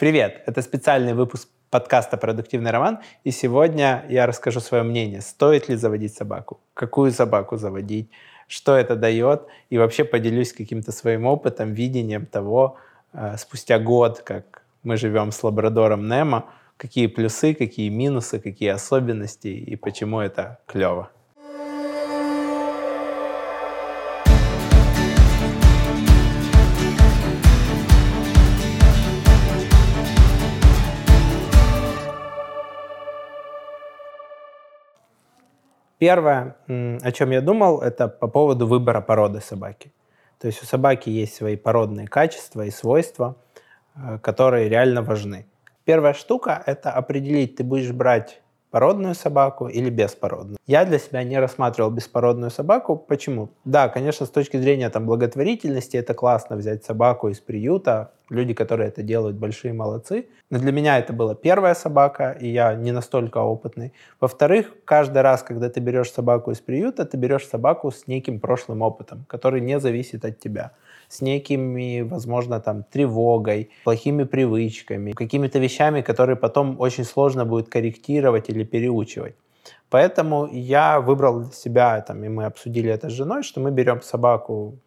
Привет! Это специальный выпуск подкаста «Продуктивный роман», и сегодня я расскажу свое мнение, стоит ли заводить собаку, какую собаку заводить, что это дает, и вообще поделюсь каким-то своим опытом, видением того, э, спустя год, как мы живем с лабрадором Немо, какие плюсы, какие минусы, какие особенности и почему это клево. Первое, о чем я думал, это по поводу выбора породы собаки. То есть у собаки есть свои породные качества и свойства, э, которые реально важны. Первая штука – это определить, ты будешь брать породную собаку или беспородную. Я для себя не рассматривал беспородную собаку. Почему? Да, конечно, с точки зрения там, благотворительности это классно взять собаку из приюта. Люди, которые это делают, большие молодцы. Но для меня это была первая собака, и я не настолько опытный. Во-вторых, каждый раз, когда ты берешь собаку из приюта, ты берешь собаку с неким прошлым опытом, который не зависит от тебя с некими, возможно, там, тревогой, плохими привычками, какими-то вещами, которые потом очень сложно будет корректировать или переучивать. Поэтому я выбрал для себя, там, и мы обсудили это с женой, что мы берем собаку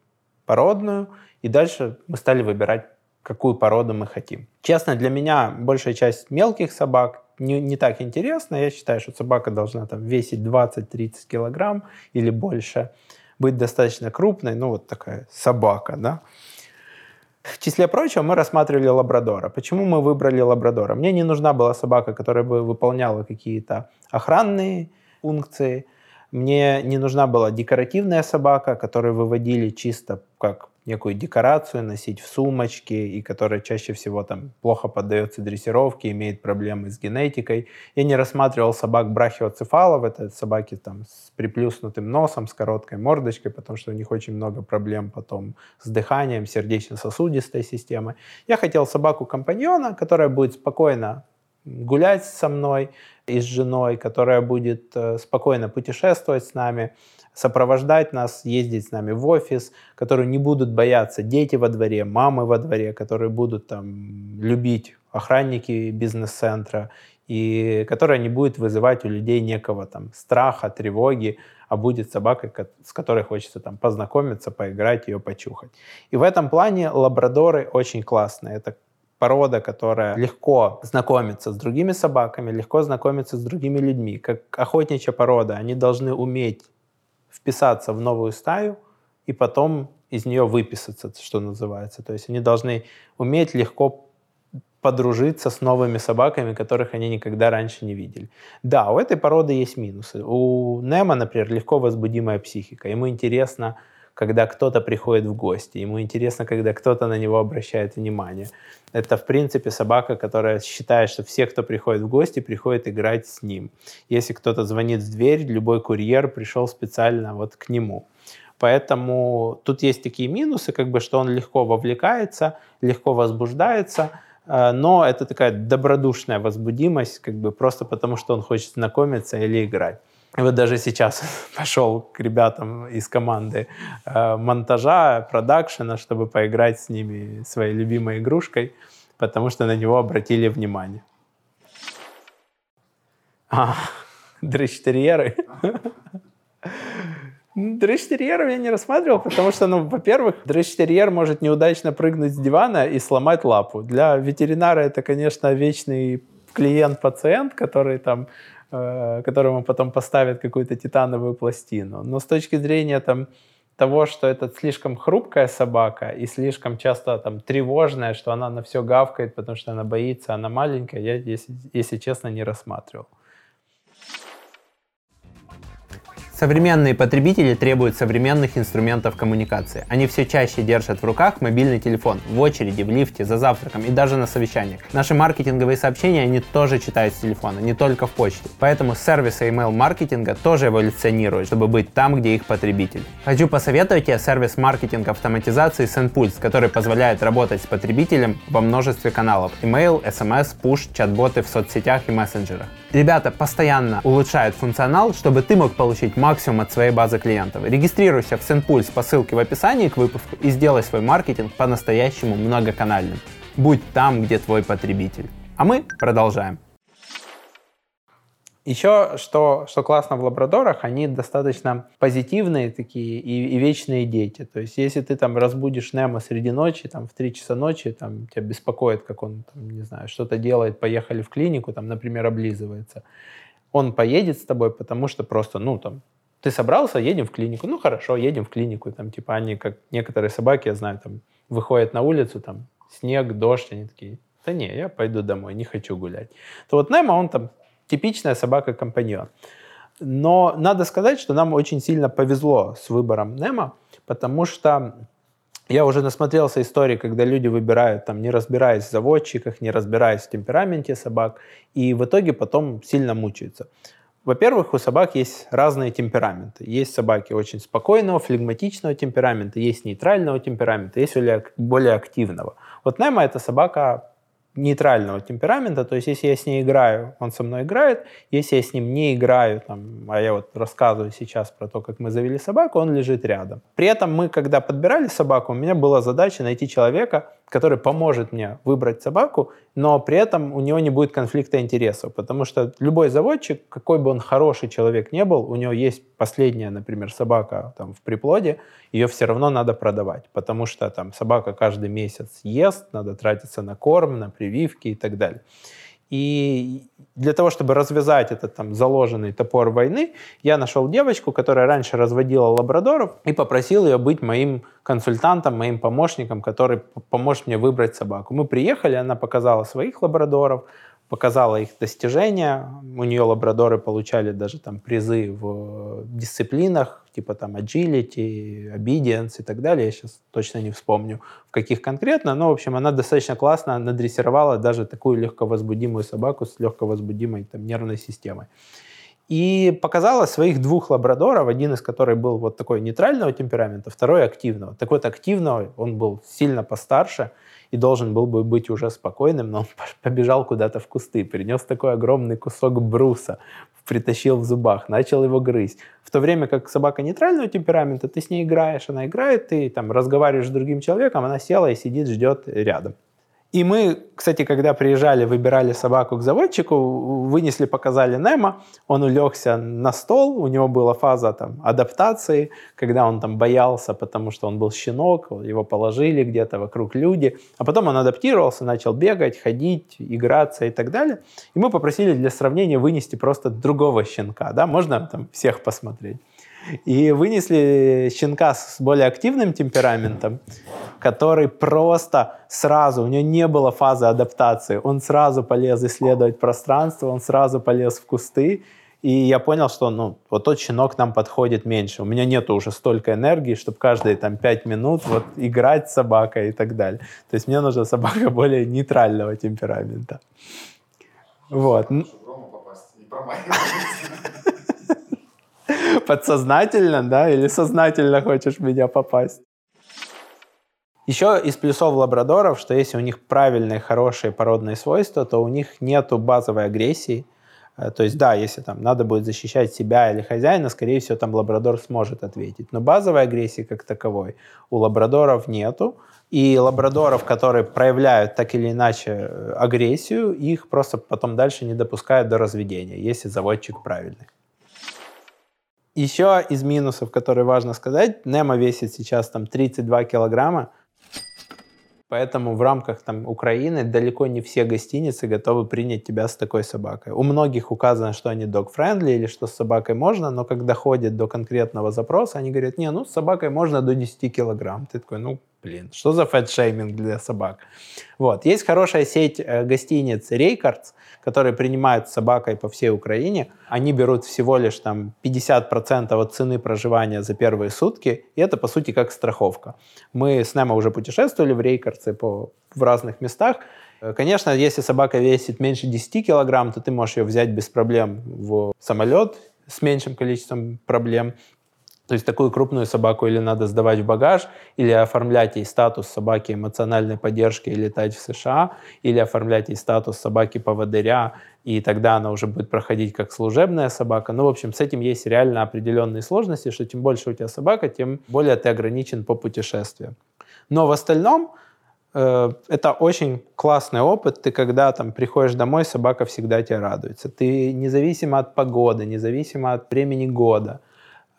породную, и дальше мы стали выбирать, какую породу мы хотим. Честно, для меня большая часть мелких собак не, не так интересна. Я считаю, что собака должна там весить 20-30 килограмм или больше быть достаточно крупной, ну вот такая собака, да. В числе прочего мы рассматривали лабрадора. Почему мы выбрали лабрадора? Мне не нужна была собака, которая бы выполняла какие-то охранные функции. Мне не нужна была декоративная собака, которую выводили чисто как некую декорацию носить в сумочке, и которая чаще всего там плохо поддается дрессировке, имеет проблемы с генетикой. Я не рассматривал собак брахиоцефалов, это собаки там с приплюснутым носом, с короткой мордочкой, потому что у них очень много проблем потом с дыханием, сердечно-сосудистой системой. Я хотел собаку-компаньона, которая будет спокойно гулять со мной и с женой, которая будет э, спокойно путешествовать с нами, сопровождать нас, ездить с нами в офис, которые не будут бояться дети во дворе, мамы во дворе, которые будут там любить охранники бизнес-центра, и которая не будет вызывать у людей некого там страха, тревоги, а будет собакой, с которой хочется там познакомиться, поиграть, ее почухать. И в этом плане лабрадоры очень классные. Это порода, которая легко знакомится с другими собаками, легко знакомится с другими людьми. Как охотничья порода, они должны уметь вписаться в новую стаю и потом из нее выписаться, что называется. То есть они должны уметь легко подружиться с новыми собаками, которых они никогда раньше не видели. Да, у этой породы есть минусы. У Немо, например, легко возбудимая психика. Ему интересно когда кто-то приходит в гости, ему интересно, когда кто-то на него обращает внимание. Это, в принципе, собака, которая считает, что все, кто приходит в гости, приходят играть с ним. Если кто-то звонит в дверь, любой курьер пришел специально вот к нему. Поэтому тут есть такие минусы, как бы, что он легко вовлекается, легко возбуждается, э, но это такая добродушная возбудимость, как бы просто потому, что он хочет знакомиться или играть. Вот даже сейчас пошел к ребятам из команды э, монтажа, продакшена, чтобы поиграть с ними своей любимой игрушкой, потому что на него обратили внимание. А, дрыщтерьеры. Дрыщтерьеров я не рассматривал, потому что, ну, во-первых, дрыщтерьер может неудачно прыгнуть с дивана и сломать лапу. Для ветеринара это, конечно, вечный клиент-пациент, который там которому потом поставят какую-то титановую пластину. Но с точки зрения там, того, что это слишком хрупкая собака и слишком часто там тревожная, что она на все гавкает, потому что она боится, она маленькая, я, если, если честно, не рассматривал. Современные потребители требуют современных инструментов коммуникации. Они все чаще держат в руках мобильный телефон, в очереди, в лифте, за завтраком и даже на совещаниях. Наши маркетинговые сообщения они тоже читают с телефона, не только в почте. Поэтому сервисы email-маркетинга тоже эволюционируют, чтобы быть там, где их потребитель. Хочу посоветовать тебе сервис маркетинга автоматизации SendPulse, который позволяет работать с потребителем во множестве каналов. Email, SMS, push, чат-боты в соцсетях и мессенджерах. Ребята постоянно улучшают функционал, чтобы ты мог получить максимум от своей базы клиентов. Регистрируйся в SendPulse по ссылке в описании к выпуску и сделай свой маркетинг по-настоящему многоканальным. Будь там, где твой потребитель. А мы продолжаем. Еще что, что классно в лабрадорах, они достаточно позитивные такие и, и вечные дети. То есть если ты там разбудишь Немо среди ночи, там в 3 часа ночи, там тебя беспокоит, как он, там, не знаю, что-то делает, поехали в клинику, там, например, облизывается. Он поедет с тобой, потому что просто, ну, там, ты собрался, едем в клинику. Ну, хорошо, едем в клинику. Там, типа, они, как некоторые собаки, я знаю, там, выходят на улицу, там, снег, дождь, они такие, да не, я пойду домой, не хочу гулять. То вот Немо, он там типичная собака-компаньон. Но надо сказать, что нам очень сильно повезло с выбором Немо, потому что я уже насмотрелся истории, когда люди выбирают, там, не разбираясь в заводчиках, не разбираясь в темпераменте собак, и в итоге потом сильно мучаются. Во-первых, у собак есть разные темпераменты. Есть собаки очень спокойного, флегматичного темперамента, есть нейтрального темперамента, есть более активного. Вот Немо — это собака нейтрального темперамента, то есть если я с ней играю, он со мной играет, если я с ним не играю, там, а я вот рассказываю сейчас про то, как мы завели собаку, он лежит рядом. При этом мы, когда подбирали собаку, у меня была задача найти человека, который поможет мне выбрать собаку, но при этом у него не будет конфликта интересов, потому что любой заводчик, какой бы он хороший человек не был, у него есть последняя, например, собака там в приплоде, ее все равно надо продавать, потому что там собака каждый месяц ест, надо тратиться на корм, на прививки и так далее. И для того, чтобы развязать этот там заложенный топор войны, я нашел девочку, которая раньше разводила лабрадоров, и попросил ее быть моим консультантом, моим помощником, который поможет мне выбрать собаку. Мы приехали, она показала своих лабрадоров, показала их достижения. У нее лабрадоры получали даже там призы в дисциплинах, типа там agility, obedience и так далее. Я сейчас точно не вспомню, в каких конкретно, но, в общем, она достаточно классно надрессировала даже такую легковозбудимую собаку с легковозбудимой там, нервной системой. И показала своих двух лабрадоров, один из которых был вот такой нейтрального темперамента, второй активного. Так вот, активного он был сильно постарше – и должен был бы быть уже спокойным, но он побежал куда-то в кусты, принес такой огромный кусок бруса, притащил в зубах, начал его грызть. В то время как собака нейтрального темперамента, ты с ней играешь, она играет, ты там разговариваешь с другим человеком, она села и сидит, ждет рядом. И мы, кстати, когда приезжали, выбирали собаку к заводчику, вынесли, показали Немо, он улегся на стол, у него была фаза там, адаптации, когда он там боялся, потому что он был щенок, его положили где-то вокруг люди, а потом он адаптировался, начал бегать, ходить, играться и так далее. И мы попросили для сравнения вынести просто другого щенка, да, можно там всех посмотреть. И вынесли щенка с более активным темпераментом, который просто сразу, у него не было фазы адаптации, он сразу полез исследовать пространство, он сразу полез в кусты, и я понял, что ну, вот тот щенок нам подходит меньше. У меня нет уже столько энергии, чтобы каждые там пять минут вот играть с собакой и так далее. То есть мне нужна собака более нейтрального темперамента. Вот. Подсознательно, да? Или сознательно хочешь в меня попасть? Еще из плюсов лабрадоров, что если у них правильные, хорошие породные свойства, то у них нету базовой агрессии. Э, то есть, да, если там надо будет защищать себя или хозяина, скорее всего, там лабрадор сможет ответить. Но базовой агрессии как таковой у лабрадоров нету. И лабрадоров, которые проявляют так или иначе э, агрессию, их просто потом дальше не допускают до разведения, если заводчик правильный. Еще из минусов, которые важно сказать, Немо весит сейчас там 32 килограмма, Поэтому в рамках там, Украины далеко не все гостиницы готовы принять тебя с такой собакой. У многих указано, что они dog-friendly или что с собакой можно, но когда ходят до конкретного запроса, они говорят, не, ну с собакой можно до 10 килограмм. Ты такой, ну блин, что за fat-shaming для собак? Вот. Есть хорошая сеть э, гостиниц Reikartz, которые принимают с собакой по всей Украине. Они берут всего лишь там 50% от цены проживания за первые сутки, и это, по сути, как страховка. Мы с Немо уже путешествовали в Рейкардсе по, в разных местах. Э, конечно, если собака весит меньше 10 килограмм, то ты можешь ее взять без проблем в самолет с меньшим количеством проблем. То есть такую крупную собаку или надо сдавать в багаж, или оформлять ей статус собаки эмоциональной поддержки и летать в США, или оформлять ей статус собаки поводыря, и тогда она уже будет проходить как служебная собака. Ну, в общем, с этим есть реально определенные сложности, что чем больше у тебя собака, тем более ты ограничен по путешествиям. Но в остальном э, это очень классный опыт. Ты когда там приходишь домой, собака всегда тебе радуется. Ты независимо от погоды, независимо от времени года,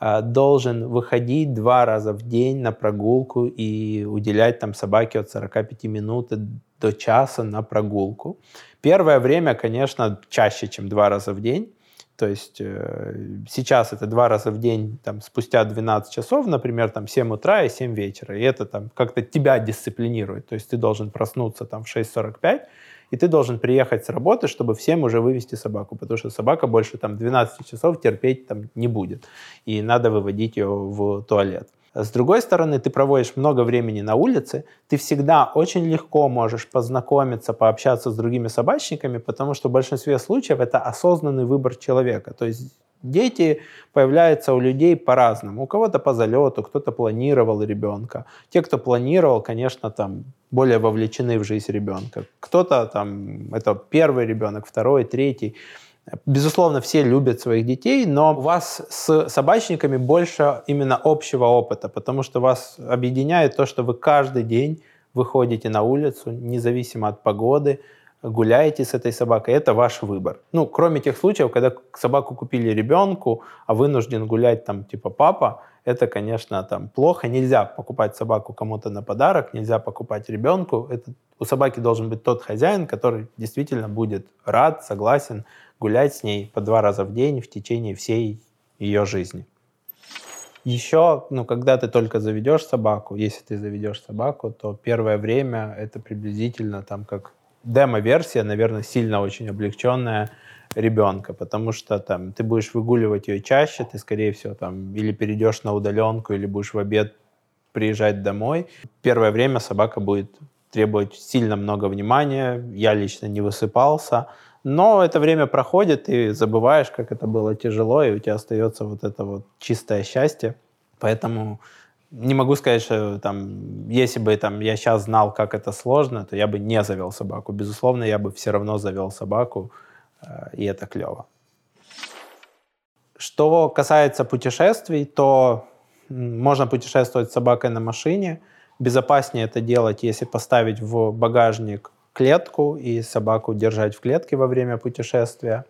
должен выходить два раза в день на прогулку и уделять там собаке от 45 минут до часа на прогулку. Первое время, конечно, чаще, чем два раза в день. То есть э, сейчас это два раза в день, там, спустя 12 часов, например, там, 7 утра и 7 вечера. И это там как-то тебя дисциплинирует. То есть ты должен проснуться там в 6.45, и ты должен приехать с работы, чтобы всем уже вывести собаку, потому что собака больше там 12 часов терпеть там не будет. И надо выводить ее в туалет. С другой стороны, ты проводишь много времени на улице, ты всегда очень легко можешь познакомиться, пообщаться с другими собачниками, потому что в большинстве случаев это осознанный выбор человека. То есть Дети появляются у людей по-разному. У кого-то по залету, кто-то планировал ребенка. Те, кто планировал, конечно, там более вовлечены в жизнь ребенка. Кто-то там, это первый ребенок, второй, третий. Безусловно, все любят своих детей, но у вас с собачниками больше именно общего опыта, потому что вас объединяет то, что вы каждый день выходите на улицу, независимо от погоды, гуляете с этой собакой, это ваш выбор. Ну, кроме тех случаев, когда собаку купили ребенку, а вынужден гулять там типа папа, это, конечно, там плохо. Нельзя покупать собаку кому-то на подарок, нельзя покупать ребенку. Это, у собаки должен быть тот хозяин, который действительно будет рад, согласен гулять с ней по два раза в день в течение всей ее жизни. Еще, ну, когда ты только заведешь собаку, если ты заведешь собаку, то первое время это приблизительно там как демо-версия, наверное, сильно очень облегченная ребенка, потому что там ты будешь выгуливать ее чаще, ты, скорее всего, там или перейдешь на удаленку, или будешь в обед приезжать домой. Первое время собака будет требовать сильно много внимания. Я лично не высыпался, но это время проходит, и забываешь, как это было тяжело, и у тебя остается вот это вот чистое счастье. Поэтому не могу сказать, что там, если бы там, я сейчас знал, как это сложно, то я бы не завел собаку. Безусловно, я бы все равно завел собаку, э, и это клево. Что касается путешествий, то можно путешествовать с собакой на машине. Безопаснее это делать, если поставить в багажник клетку и собаку держать в клетке во время путешествия.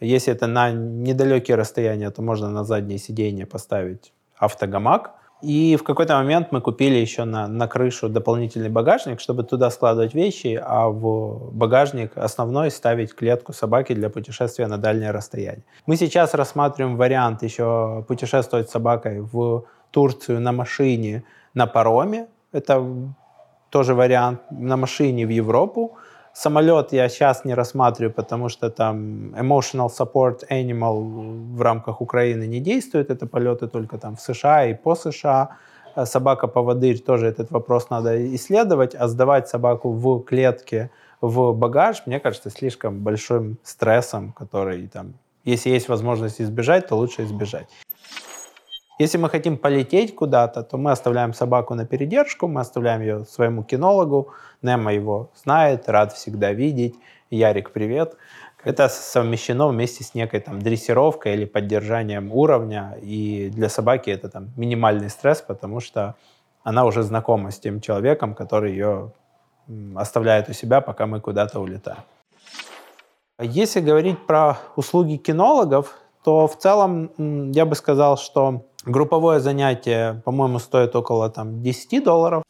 Если это на недалекие расстояния, то можно на заднее сиденье поставить автогамак. И в какой-то момент мы купили еще на, на крышу дополнительный багажник, чтобы туда складывать вещи, а в багажник основной ставить клетку собаки для путешествия на дальнее расстояние. Мы сейчас рассматриваем вариант еще путешествовать с собакой в Турцию на машине на пароме. Это тоже вариант на машине в Европу. Самолет я сейчас не рассматриваю, потому что там emotional support animal в рамках Украины не действует. Это полеты только там в США и по США. Э, Собака-поводырь тоже этот вопрос надо исследовать, а сдавать собаку в клетке в багаж, мне кажется, слишком большим стрессом, который там, если есть возможность избежать, то лучше избежать. Если мы хотим полететь куда-то, то мы оставляем собаку на передержку, мы оставляем ее своему кинологу. Немо его знает, рад всегда видеть. Ярик, привет. Это совмещено вместе с некой там дрессировкой или поддержанием уровня. И для собаки это там минимальный стресс, потому что она уже знакома с тем человеком, который ее оставляет у себя, пока мы куда-то улетаем. Если говорить про услуги кинологов, то в целом я бы сказал, что Групповое занятие, по-моему, стоит около там, 10 долларов.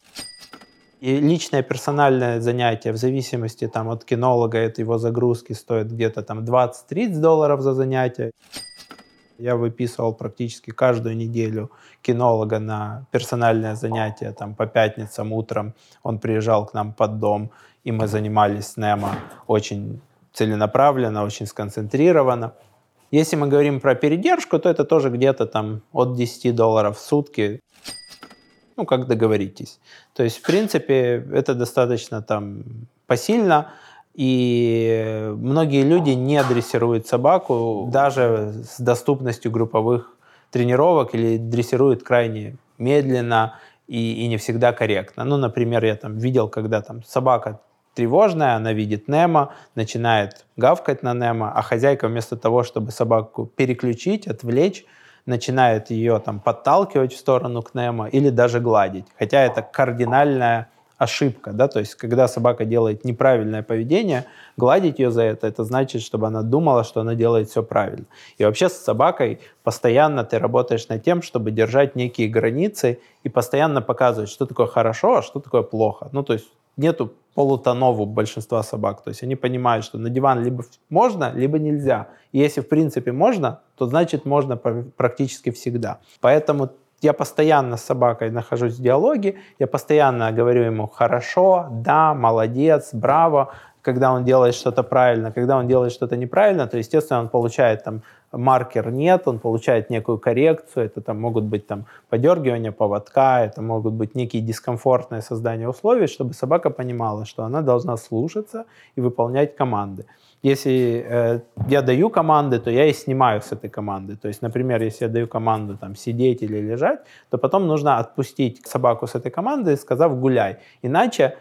И личное персональное занятие в зависимости там, от кинолога, от его загрузки, стоит где-то там 20-30 долларов за занятие. Я выписывал практически каждую неделю кинолога на персональное занятие там, по пятницам утром. Он приезжал к нам под дом, и мы занимались с Немо очень целенаправленно, очень сконцентрированно. Если мы говорим про передержку, то это тоже где-то там от 10 долларов в сутки. Ну, как договоритесь. То есть, в принципе, это достаточно там посильно. И многие люди не дрессируют собаку даже с доступностью групповых тренировок или дрессируют крайне медленно и, и не всегда корректно. Ну, например, я там видел, когда там собака тревожная, она видит Немо, начинает гавкать на Немо, а хозяйка вместо того, чтобы собаку переключить, отвлечь, начинает ее там подталкивать в сторону к Немо или даже гладить. Хотя это кардинальная ошибка, да, то есть когда собака делает неправильное поведение, гладить ее за это, это значит, чтобы она думала, что она делает все правильно. И вообще с собакой постоянно ты работаешь над тем, чтобы держать некие границы и постоянно показывать, что такое хорошо, а что такое плохо. Ну, то есть нету полутонов у большинства собак. То есть они понимают, что на диван либо можно, либо нельзя. И если в принципе можно, то значит можно практически всегда. Поэтому я постоянно с собакой нахожусь в диалоге, я постоянно говорю ему «хорошо», «да», «молодец», «браво», когда он делает что-то правильно, когда он делает что-то неправильно, то, естественно, он получает там маркер нет, он получает некую коррекцию, это там могут быть там подергивания поводка, это могут быть некие дискомфортные создания условий, чтобы собака понимала, что она должна слушаться и выполнять команды. Если э, я даю команды, то я и снимаю с этой команды. То есть, например, если я даю команду там сидеть или лежать, то потом нужно отпустить собаку с этой команды, сказав гуляй. Иначе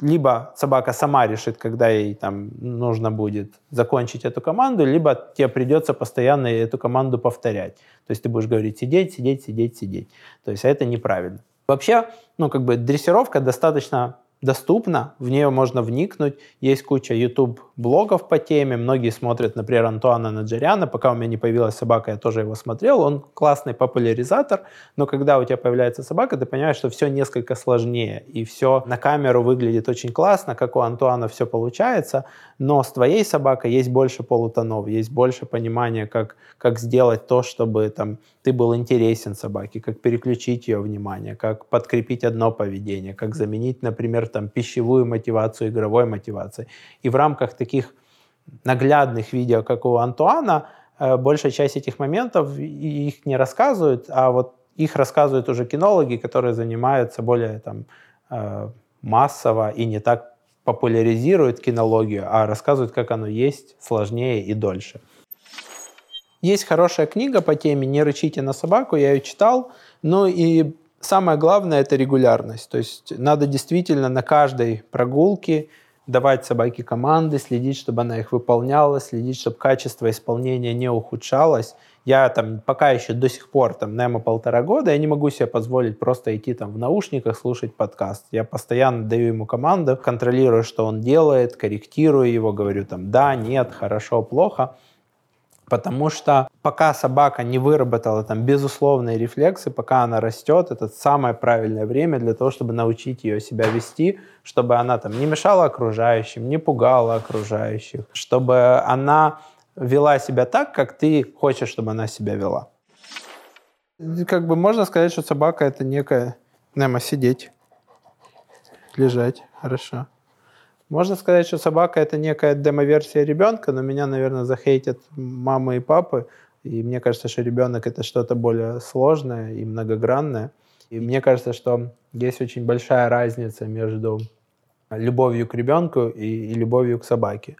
либо собака сама решит, когда ей там нужно будет закончить эту команду, либо тебе придется постоянно эту команду повторять. То есть ты будешь говорить сидеть, сидеть, сидеть, сидеть. То есть это неправильно. Вообще, ну как бы дрессировка достаточно доступна, в нее можно вникнуть. Есть куча YouTube-блогов по теме. Многие смотрят, например, Антуана Наджаряна. Пока у меня не появилась собака, я тоже его смотрел. Он классный популяризатор, но когда у тебя появляется собака, ты понимаешь, что все несколько сложнее. И все на камеру выглядит очень классно, как у Антуана все получается, но с твоей собакой есть больше полутонов, есть больше понимания, как, как сделать то, чтобы там, ты был интересен собаке, как переключить ее внимание, как подкрепить одно поведение, как заменить, например, там, пищевую мотивацию игровой мотивацией. И в рамках таких наглядных видео, как у Антуана, э, большая часть этих моментов их не рассказывают, а вот их рассказывают уже кинологи, которые занимаются более там, э, массово и не так популяризируют кинологию, а рассказывают, как оно есть, сложнее и дольше. Есть хорошая книга по теме «Не рычите на собаку», я ее читал, ну и самое главное – это регулярность. То есть надо действительно на каждой прогулке давать собаке команды, следить, чтобы она их выполняла, следить, чтобы качество исполнения не ухудшалось. Я там пока еще до сих пор, там, наверное, полтора года, я не могу себе позволить просто идти там в наушниках слушать подкаст. Я постоянно даю ему команду, контролирую, что он делает, корректирую его, говорю там да, нет, хорошо, плохо. Потому что пока собака не выработала там безусловные рефлексы, пока она растет, это самое правильное время для того, чтобы научить ее себя вести, чтобы она там не мешала окружающим, не пугала окружающих, чтобы она вела себя так, как ты хочешь, чтобы она себя вела. Как бы можно сказать, что собака это некая... Немо, сидеть, лежать, хорошо. Можно сказать, что собака это некая демоверсия ребенка, но меня, наверное, захейтят мамы и папы. И мне кажется, что ребенок это что-то более сложное и многогранное. И мне кажется, что есть очень большая разница между любовью к ребенку и, и любовью к собаке.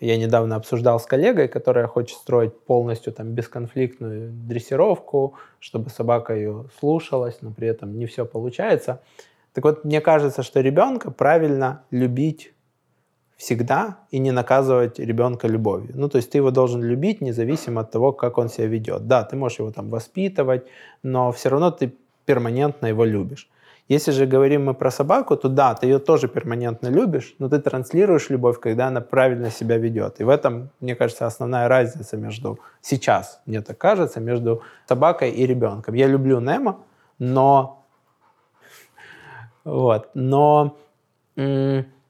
Я недавно обсуждал с коллегой, которая хочет строить полностью там бесконфликтную дрессировку, чтобы собака ее слушалась, но при этом не все получается. Так вот, мне кажется, что ребенка правильно любить всегда и не наказывать ребенка любовью. Ну, то есть ты его должен любить независимо от того, как он себя ведет. Да, ты можешь его там воспитывать, но все равно ты перманентно его любишь. Если же говорим мы про собаку, то да, ты ее тоже перманентно любишь, но ты транслируешь любовь, когда она правильно себя ведет. И в этом, мне кажется, основная разница между сейчас, мне так кажется, между собакой и ребенком. Я люблю Немо, но вот, но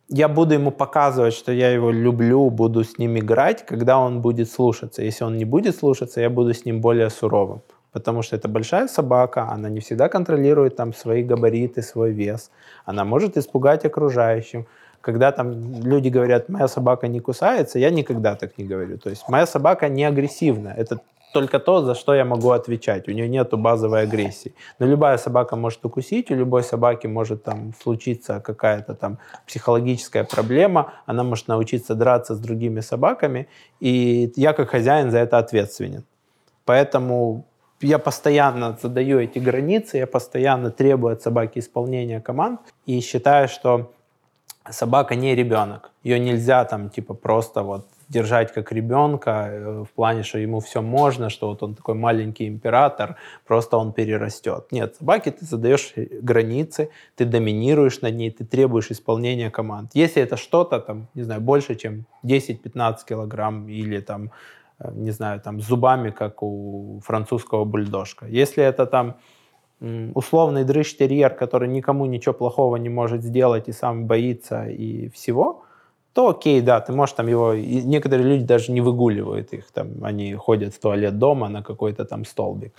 я буду ему показывать, что я его люблю, буду с ним играть, когда он будет слушаться. Если он не будет слушаться, я буду с ним более суровым потому что это большая собака, она не всегда контролирует там свои габариты, свой вес, она может испугать окружающим. Когда там люди говорят, моя собака не кусается, я никогда так не говорю. То есть моя собака не агрессивна. Это только то, за что я могу отвечать. У нее нет базовой агрессии. Но любая собака может укусить, у любой собаки может там случиться какая-то там психологическая проблема, она может научиться драться с другими собаками, и я как хозяин за это ответственен. Поэтому я постоянно задаю эти границы, я постоянно требую от собаки исполнения команд и считаю, что собака не ребенок. Ее нельзя там типа просто вот держать как ребенка э, в плане, что ему все можно, что вот он такой маленький император, просто он перерастет. Нет, собаке ты задаешь границы, ты доминируешь над ней, ты требуешь исполнения команд. Если это что-то там, не знаю, больше, чем 10-15 килограмм или там, э, не знаю, там зубами, как у французского бульдожка. Если это там условный дрыщ-терьер, который никому ничего плохого не может сделать и сам боится и всего, то окей, да, ты можешь там его... И некоторые люди даже не выгуливают их, там, они ходят в туалет дома на какой-то там столбик.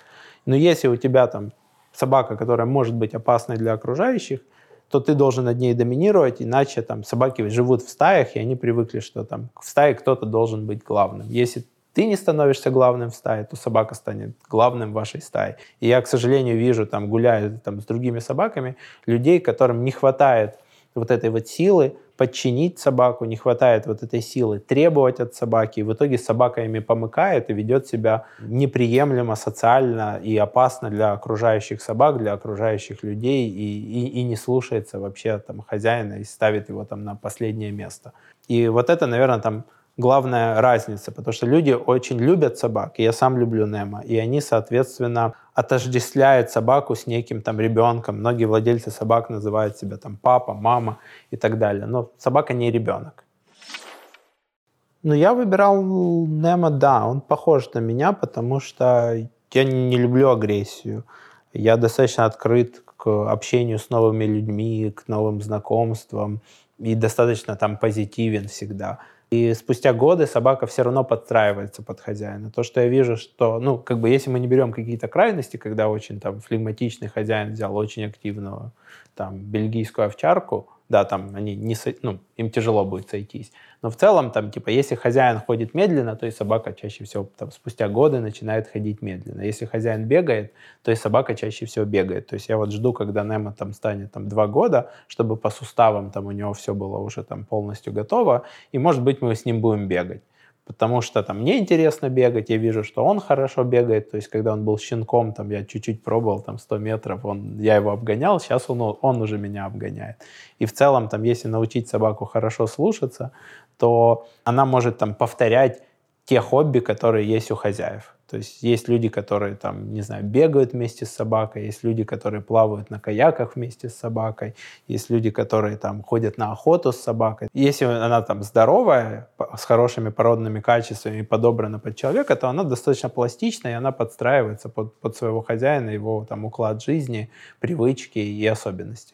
Но если у тебя там собака, которая может быть опасной для окружающих, то ты должен над ней доминировать, иначе там собаки живут в стаях, и они привыкли, что там в стае кто-то должен быть главным. Если ты не становишься главным в стае, то собака станет главным в вашей стае. И я, к сожалению, вижу, там, гуляя там, с другими собаками, людей, которым не хватает вот этой вот силы подчинить собаку, не хватает вот этой силы требовать от собаки, и в итоге собака ими помыкает и ведет себя неприемлемо, социально и опасно для окружающих собак, для окружающих людей, и, и, и не слушается вообще там хозяина и ставит его там на последнее место. И вот это, наверное, там главная разница, потому что люди очень любят собак, и я сам люблю Немо, и они, соответственно, отождествляют собаку с неким там ребенком. Многие владельцы собак называют себя там папа, мама и так далее. Но собака не ребенок. Ну, я выбирал Немо, да, он похож на меня, потому что я не люблю агрессию. Я достаточно открыт к общению с новыми людьми, к новым знакомствам и достаточно там позитивен всегда. И спустя годы собака все равно подстраивается под хозяина. То, что я вижу, что, ну, как бы, если мы не берем какие-то крайности, когда очень там флегматичный хозяин взял очень активного там бельгийскую овчарку, да, там они не, ну, им тяжело будет сойтись. Но в целом, там, типа, если хозяин ходит медленно, то и собака чаще всего там, спустя годы начинает ходить медленно. Если хозяин бегает, то и собака чаще всего бегает. То есть я вот жду, когда Немо там станет там два года, чтобы по суставам там у него все было уже там полностью готово, и, может быть, мы с ним будем бегать потому что там мне интересно бегать, я вижу, что он хорошо бегает, то есть когда он был щенком, там я чуть-чуть пробовал, там 100 метров, он, я его обгонял, сейчас он, он уже меня обгоняет. И в целом, там, если научить собаку хорошо слушаться, то она может там повторять те хобби, которые есть у хозяев. То есть есть люди, которые там, не знаю, бегают вместе с собакой, есть люди, которые плавают на каяках вместе с собакой, есть люди, которые там ходят на охоту с собакой. Если она там здоровая, с хорошими породными качествами и подобрана под человека, то она достаточно пластична, и она подстраивается под, под своего хозяина, его там уклад жизни, привычки и особенности.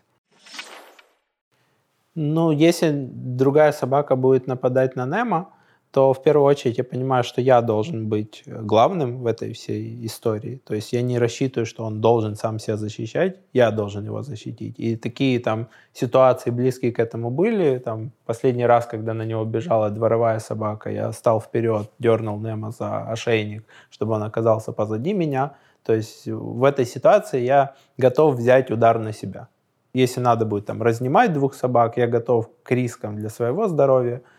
Ну, если другая собака будет нападать на Немо, то в первую очередь я понимаю, что я должен быть э, главным в этой всей истории. То есть я не рассчитываю, что он должен сам себя защищать, я должен его защитить. И такие там ситуации близкие к этому были. Там последний раз, когда на него бежала дворовая собака, я стал вперед, дернул Немо за ошейник, чтобы он оказался позади меня. То есть в этой ситуации я готов взять удар на себя. Если надо будет там разнимать двух собак, я готов к рискам для своего здоровья –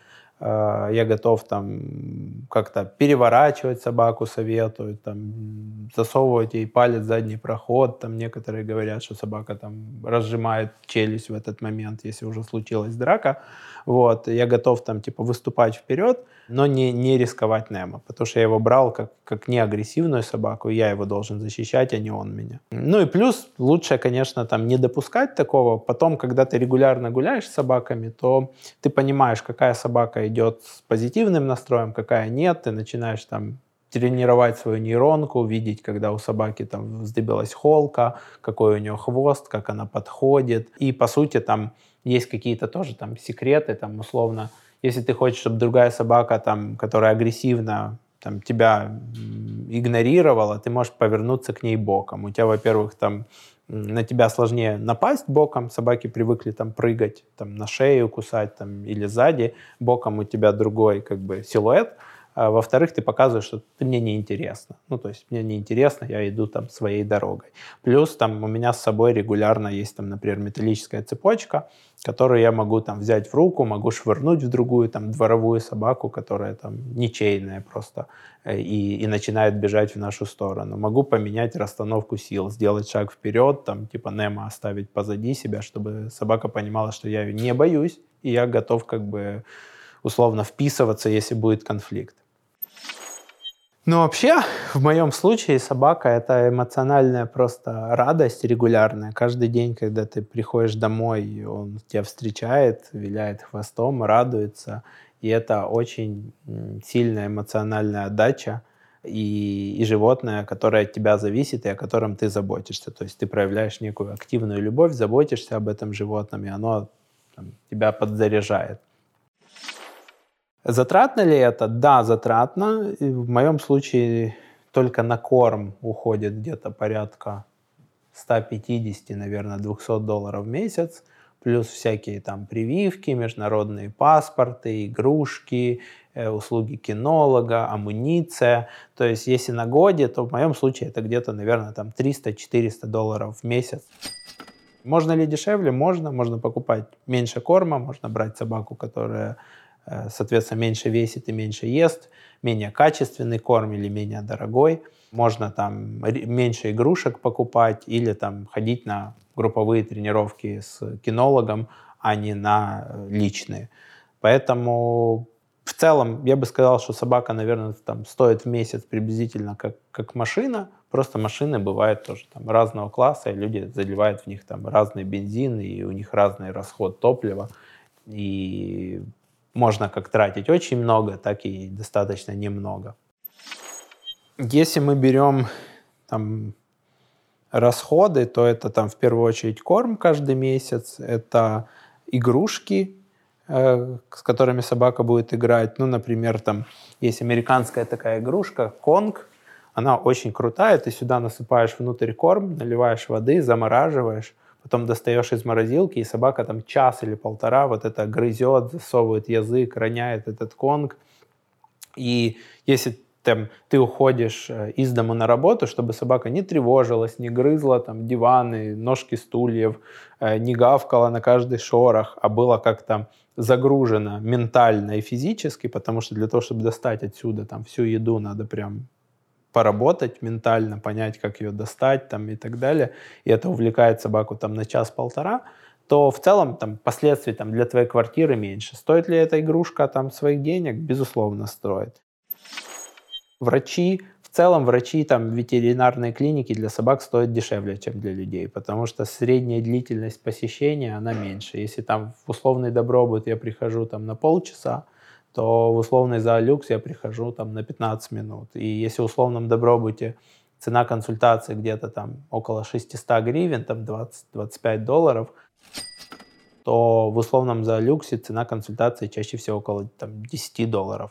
Э, я готов там как-то переворачивать собаку, советую, там, засовывать ей палец в задний проход. Там некоторые говорят, что собака там разжимает челюсть в этот момент, если уже случилась драка. Вот, я готов там типа выступать вперед, но не, не рисковать Немо, потому что я его брал как, как неагрессивную собаку, и я его должен защищать, а не он меня. Ну и плюс лучше, конечно, там не допускать такого. Потом, когда ты регулярно гуляешь с собаками, то ты понимаешь, какая собака идет с позитивным настроем, какая нет, ты начинаешь там тренировать свою нейронку, видеть, когда у собаки там вздыбилась холка, какой у нее хвост, как она подходит. И, по сути, там есть какие-то тоже там секреты, там условно, если ты хочешь, чтобы другая собака, там, которая агрессивна, там, тебя игнорировала, ты можешь повернуться к ней боком. У тебя, во-первых, там на тебя сложнее напасть боком, собаки привыкли там прыгать, там на шею кусать там, или сзади, боком у тебя другой как бы силуэт, а во-вторых, ты показываешь, что ты мне не интересно. Ну, то есть мне не интересно, я иду там своей дорогой. Плюс там у меня с собой регулярно есть там, например, металлическая цепочка, которую я могу там взять в руку, могу швырнуть в другую там дворовую собаку, которая там ничейная просто э, и, и начинает бежать в нашу сторону. Могу поменять расстановку сил, сделать шаг вперед, там типа Немо оставить позади себя, чтобы собака понимала, что я ее не боюсь, и я готов как бы условно вписываться, если будет конфликт. Ну, вообще, в моем случае собака — это эмоциональная просто радость регулярная. Каждый день, когда ты приходишь домой, он тебя встречает, виляет хвостом, радуется. И это очень сильная эмоциональная отдача и, и животное, которое от тебя зависит и о котором ты заботишься. То есть ты проявляешь некую активную любовь, заботишься об этом животном, и оно там, тебя подзаряжает. Затратно ли это? Да, затратно. И в моем случае только на корм уходит где-то порядка 150, наверное, 200 долларов в месяц, плюс всякие там прививки, международные паспорты, игрушки, э, услуги кинолога, амуниция. То есть если на годе, то в моем случае это где-то, наверное, там 300-400 долларов в месяц. Можно ли дешевле? Можно. Можно покупать меньше корма, можно брать собаку, которая соответственно, меньше весит и меньше ест, менее качественный корм или менее дорогой. Можно там меньше игрушек покупать или там ходить на групповые тренировки с кинологом, а не на э, личные. Поэтому в целом я бы сказал, что собака, наверное, там стоит в месяц приблизительно как, как машина. Просто машины бывают тоже там разного класса, и люди заливают в них там разный бензин, и у них разный расход топлива. И можно как тратить очень много, так и достаточно немного. Если мы берем там, расходы, то это там в первую очередь корм каждый месяц, это игрушки, э, с которыми собака будет играть. Ну, например, там есть американская такая игрушка, конг, она очень крутая, ты сюда насыпаешь внутрь корм, наливаешь воды, замораживаешь, потом достаешь из морозилки, и собака там час или полтора вот это грызет, засовывает язык, роняет этот конг. И если там, ты уходишь э, из дома на работу, чтобы собака не тревожилась, не грызла там диваны, ножки стульев, э, не гавкала на каждый шорох, а была как-то загружена ментально и физически, потому что для того, чтобы достать отсюда там всю еду, надо прям поработать ментально, понять, как ее достать там, и так далее, и это увлекает собаку там, на час-полтора, то в целом там, последствий там, для твоей квартиры меньше. Стоит ли эта игрушка там, своих денег? Безусловно, стоит. Врачи, в целом врачи там, ветеринарные клиники для собак стоят дешевле, чем для людей, потому что средняя длительность посещения, она меньше. Если там в условный добробут я прихожу там, на полчаса, то в условный за люкс я прихожу там на 15 минут. И если в условном добробуте цена консультации где-то там около 600 гривен, там 20-25 долларов, то в условном за люксе цена консультации чаще всего около там, 10 долларов.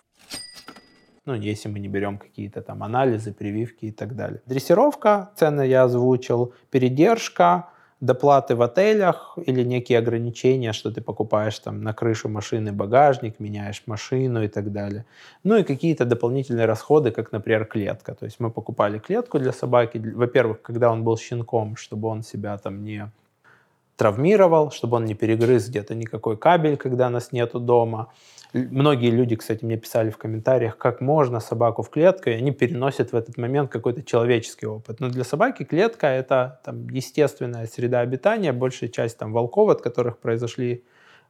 Ну, если мы не берем какие-то там анализы, прививки и так далее. Дрессировка, цены я озвучил, передержка, доплаты в отелях или некие ограничения, что ты покупаешь там на крышу машины багажник, меняешь машину и так далее. Ну и какие-то дополнительные расходы, как, например, клетка. То есть мы покупали клетку для собаки, во-первых, когда он был щенком, чтобы он себя там не травмировал, чтобы он не перегрыз где-то никакой кабель, когда нас нету дома. Многие люди, кстати, мне писали в комментариях, как можно собаку в клетку, и они переносят в этот момент какой-то человеческий опыт. Но для собаки клетка — это там, естественная среда обитания. Большая часть там, волков, от которых произошли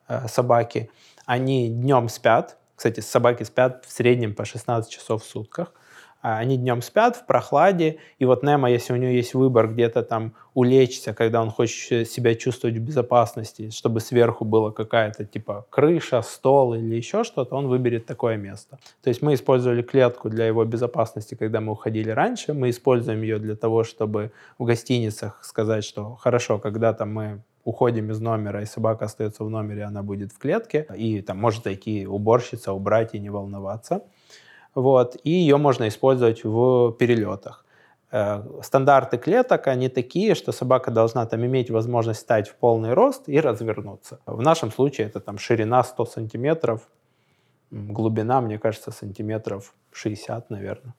э, собаки, они днем спят. Кстати, собаки спят в среднем по 16 часов в сутках. А они днем спят в прохладе, и вот Немо, если у него есть выбор где-то там улечься, когда он хочет себя чувствовать в безопасности, чтобы сверху была какая-то типа крыша, стол или еще что-то, он выберет такое место. То есть мы использовали клетку для его безопасности, когда мы уходили раньше, мы используем ее для того, чтобы в гостиницах сказать, что хорошо, когда-то мы уходим из номера, и собака остается в номере, она будет в клетке, и там может зайти уборщица, убрать и не волноваться. Вот, и ее можно использовать в перелетах. Э, стандарты клеток, они такие, что собака должна там иметь возможность стать в полный рост и развернуться. В нашем случае это там ширина 100 сантиметров, глубина, мне кажется, сантиметров 60, наверное.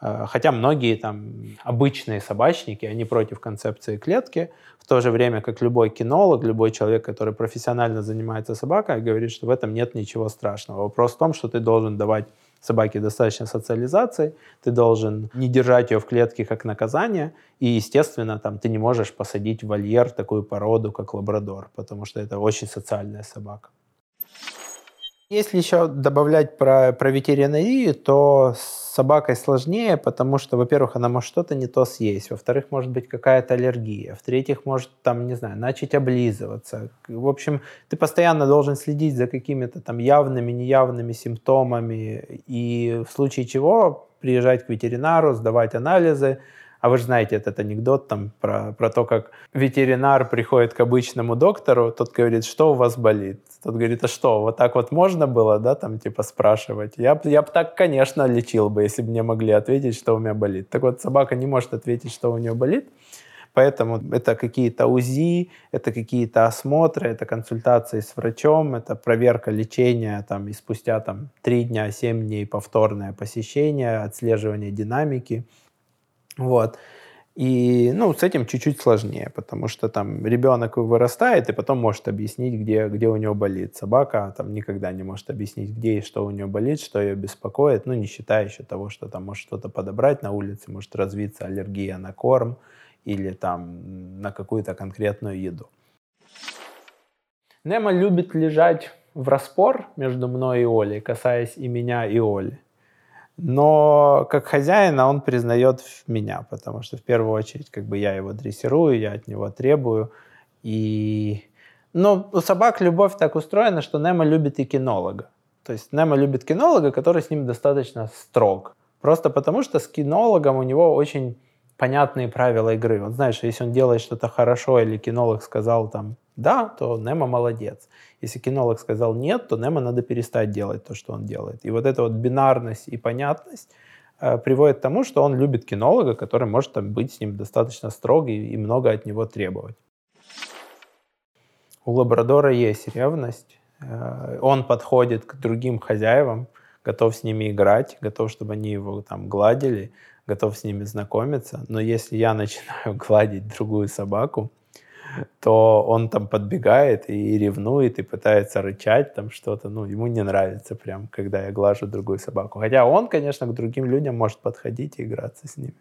Э, хотя многие там обычные собачники, они против концепции клетки, в то же время как любой кинолог, любой человек, который профессионально занимается собакой, говорит, что в этом нет ничего страшного. Вопрос в том, что ты должен давать собаке достаточно социализации, ты должен не держать ее в клетке как наказание, и, естественно, там, ты не можешь посадить в вольер такую породу, как лабрадор, потому что это очень социальная собака. Если еще добавлять про, про ветеринарию, то с собакой сложнее, потому что, во-первых, она может что-то не то съесть, во-вторых, может быть какая-то аллергия, в-третьих, может там, не знаю, начать облизываться. В общем, ты постоянно должен следить за какими-то там явными, неявными симптомами, и в случае чего приезжать к ветеринару, сдавать анализы, а вы же знаете этот анекдот там про, про то, как ветеринар приходит к обычному доктору, тот говорит, что у вас болит? Тот говорит, а что, вот так вот можно было, да, там, типа, спрашивать? Я, я бы так, конечно, лечил бы, если бы мне могли ответить, что у меня болит. Так вот, собака не может ответить, что у нее болит, Поэтому это какие-то УЗИ, это какие-то осмотры, это консультации с врачом, это проверка лечения, там, и спустя там, 3 дня, 7 дней повторное посещение, отслеживание динамики. Вот. И, ну, с этим чуть-чуть сложнее, потому что там ребенок вырастает и потом может объяснить, где, где у него болит. Собака там никогда не может объяснить, где и что у нее болит, что ее беспокоит, ну, не считая еще того, что там может что-то подобрать на улице, может развиться аллергия на корм или там на какую-то конкретную еду. Немо любит лежать в распор между мной и Олей, касаясь и меня, и Оли. Но как хозяина он признает меня, потому что в первую очередь как бы я его дрессирую, я от него требую. И... Но у собак любовь так устроена, что Немо любит и кинолога. То есть Немо любит кинолога, который с ним достаточно строг. Просто потому что с кинологом у него очень понятные правила игры. Он знает, что если он делает что-то хорошо или кинолог сказал там да, то Немо молодец. Если кинолог сказал нет, то Немо надо перестать делать то, что он делает. И вот эта вот бинарность и понятность э, приводит к тому, что он любит кинолога, который может там, быть с ним достаточно строгий и много от него требовать. У лабрадора есть ревность. Э, он подходит к другим хозяевам, готов с ними играть, готов, чтобы они его там гладили, готов с ними знакомиться. Но если я начинаю гладить другую собаку, то он там подбегает и ревнует, и пытается рычать там что-то. Ну, ему не нравится прям, когда я глажу другую собаку. Хотя он, конечно, к другим людям может подходить и играться с ними.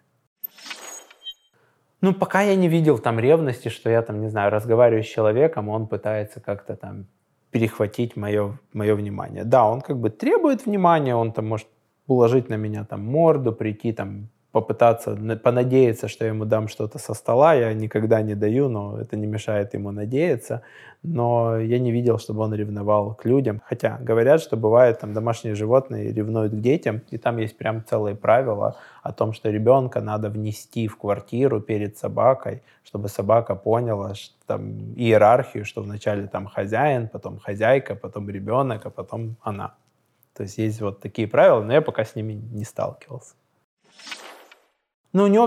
Ну, пока я не видел там ревности, что я там, не знаю, разговариваю с человеком, он пытается как-то там перехватить мое, мое внимание. Да, он как бы требует внимания, он там может уложить на меня там морду, прийти там попытаться понадеяться, что я ему дам что-то со стола. Я никогда не даю, но это не мешает ему надеяться. Но я не видел, чтобы он ревновал к людям. Хотя говорят, что бывает, там домашние животные ревнуют к детям, и там есть прям целые правила о том, что ребенка надо внести в квартиру перед собакой, чтобы собака поняла что, там, иерархию, что вначале там хозяин, потом хозяйка, потом ребенок, а потом она. То есть есть вот такие правила, но я пока с ними не сталкивался. Ну, у него,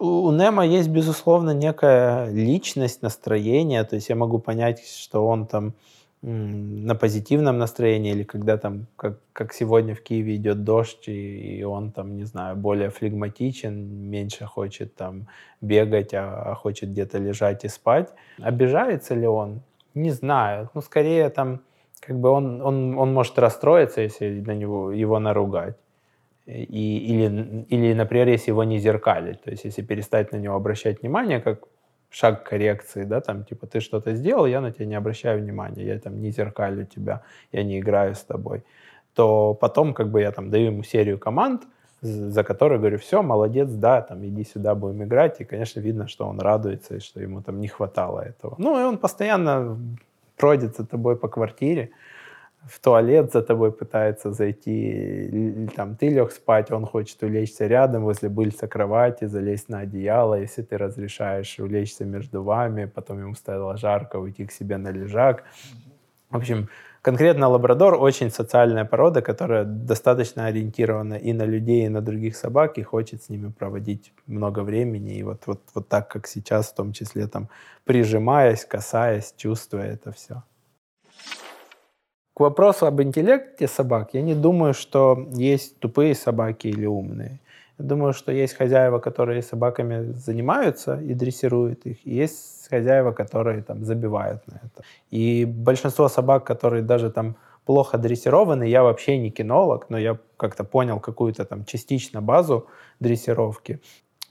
у Немо есть, безусловно, некая личность, настроение. То есть я могу понять, что он там на позитивном настроении, или когда там, как, как сегодня в Киеве идет дождь, и, и он там, не знаю, более флегматичен, меньше хочет там бегать, а, а хочет где-то лежать и спать. Обижается ли он? Не знаю. Ну, скорее там, как бы он, он, он может расстроиться, если на него, его наругать и, или, или, например, если его не зеркалить, то есть если перестать на него обращать внимание, как шаг коррекции, да, там, типа, ты что-то сделал, я на тебя не обращаю внимания, я там не зеркалю тебя, я не играю с тобой, то потом, как бы, я там даю ему серию команд, за которые говорю, все, молодец, да, там, иди сюда, будем играть, и, конечно, видно, что он радуется, и что ему там не хватало этого. Ну, и он постоянно пройдет за тобой по квартире, в туалет за тобой пытается зайти, там ты лег спать, он хочет улечься рядом возле быльца кровати, залезть на одеяло, если ты разрешаешь улечься между вами, потом ему стало жарко, уйти к себе на лежак. В общем, конкретно лабрадор очень социальная порода, которая достаточно ориентирована и на людей, и на других собак, и хочет с ними проводить много времени, и вот, вот, вот так, как сейчас, в том числе там прижимаясь, касаясь, чувствуя это все. К вопросу об интеллекте собак, я не думаю, что есть тупые собаки или умные. Я думаю, что есть хозяева, которые собаками занимаются и дрессируют их, и есть хозяева, которые там забивают на это. И большинство собак, которые даже там плохо дрессированы, я вообще не кинолог, но я как-то понял какую-то там частично базу дрессировки,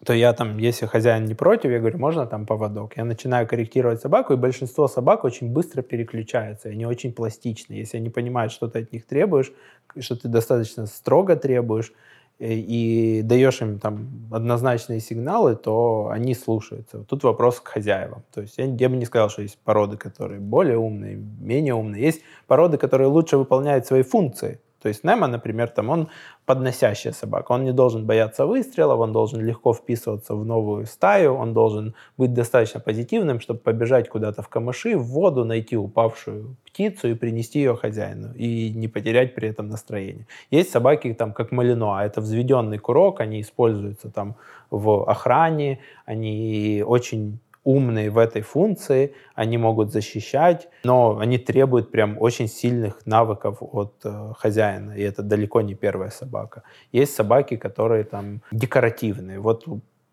то я там, если хозяин не против, я говорю, можно там поводок. Я начинаю корректировать собаку, и большинство собак очень быстро переключаются, они очень пластичны. Если они понимают, что ты от них требуешь, что ты достаточно строго требуешь, э, и даешь им там однозначные сигналы, то они слушаются. Тут вопрос к хозяевам. То есть я, я бы не сказал, что есть породы, которые более умные, менее умные. Есть породы, которые лучше выполняют свои функции. То есть Немо, например, там он подносящая собака. Он не должен бояться выстрелов, он должен легко вписываться в новую стаю, он должен быть достаточно позитивным, чтобы побежать куда-то в камыши, в воду, найти упавшую птицу и принести ее хозяину, и не потерять при этом настроение. Есть собаки, там, как Малино, а это взведенный курок, они используются там в охране, они очень умные в этой функции, они могут защищать, но они требуют прям очень сильных навыков от э, хозяина, и это далеко не первая собака. Есть собаки, которые там декоративные. Вот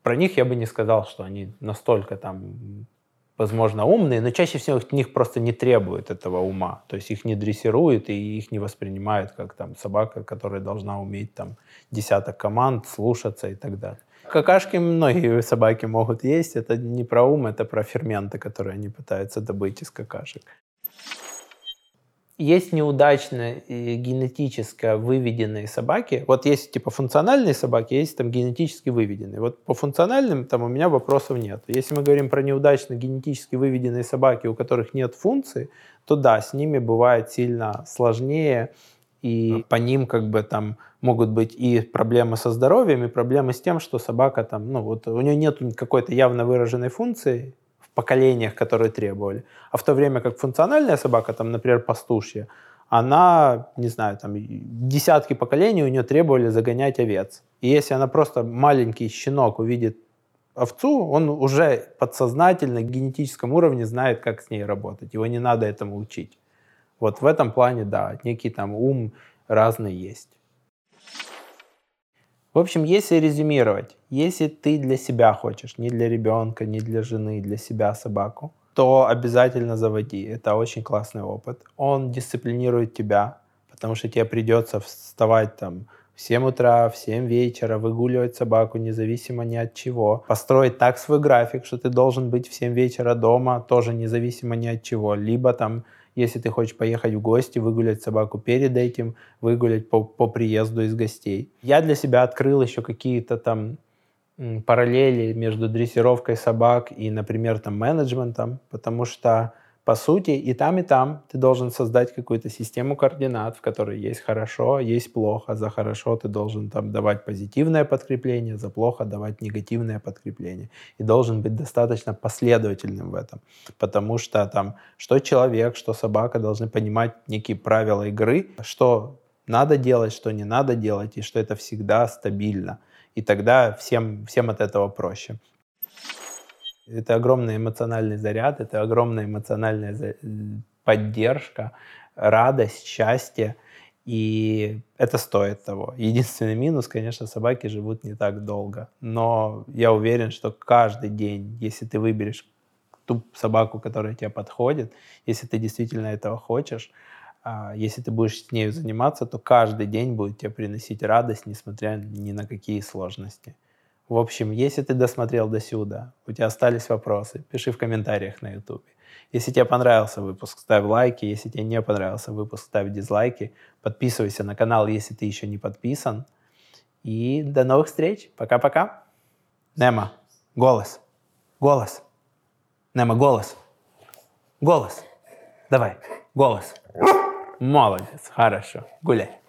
про них я бы не сказал, что они настолько там возможно, умные, но чаще всего от них просто не требуют этого ума. То есть их не дрессируют и их не воспринимают как там собака, которая должна уметь там десяток команд, слушаться и так далее. Какашки многие собаки могут есть. Это не про ум, это про ферменты, которые они пытаются добыть из какашек. Есть неудачно генетически выведенные собаки. Вот есть типа функциональные собаки, есть там генетически выведенные. Вот по функциональным там у меня вопросов нет. Если мы говорим про неудачно генетически выведенные собаки, у которых нет функции, то да, с ними бывает сильно сложнее и по ним как бы там могут быть и проблемы со здоровьем, и проблемы с тем, что собака там, ну вот у нее нет какой-то явно выраженной функции в поколениях, которые требовали. А в то время как функциональная собака, там, например, пастушья, она, не знаю, там десятки поколений у нее требовали загонять овец. И если она просто маленький щенок увидит овцу, он уже подсознательно, в генетическом уровне знает, как с ней работать. Его не надо этому учить. Вот в этом плане, да, некий там ум разный есть. В общем, если резюмировать, если ты для себя хочешь, не для ребенка, не для жены, для себя собаку, то обязательно заводи. Это очень классный опыт. Он дисциплинирует тебя, потому что тебе придется вставать там в 7 утра, в 7 вечера, выгуливать собаку независимо ни от чего. Построить так свой график, что ты должен быть в 7 вечера дома, тоже независимо ни от чего. Либо там если ты хочешь поехать в гости, выгулять собаку перед этим, выгулять по, по приезду из гостей. Я для себя открыл еще какие-то там параллели между дрессировкой собак и, например, там менеджментом, потому что по сути, и там, и там ты должен создать какую-то систему координат, в которой есть хорошо, есть плохо. За хорошо ты должен там давать позитивное подкрепление, за плохо давать негативное подкрепление. И должен быть достаточно последовательным в этом. Потому что там, что человек, что собака должны понимать некие правила игры, что надо делать, что не надо делать, и что это всегда стабильно. И тогда всем, всем от этого проще. Это огромный эмоциональный заряд, это огромная эмоциональная поддержка, радость, счастье. И это стоит того. Единственный минус, конечно, собаки живут не так долго. Но я уверен, что каждый день, если ты выберешь ту собаку, которая тебе подходит, если ты действительно этого хочешь, а, если ты будешь с ней заниматься, то каждый день будет тебе приносить радость, несмотря ни на какие сложности. В общем, если ты досмотрел до сюда, у тебя остались вопросы, пиши в комментариях на YouTube. Если тебе понравился выпуск, ставь лайки. Если тебе не понравился выпуск, ставь дизлайки. Подписывайся на канал, если ты еще не подписан. И до новых встреч. Пока-пока. Нема, голос. Голос. Нема, голос. Голос. Давай, голос. Молодец, хорошо. Гуляй.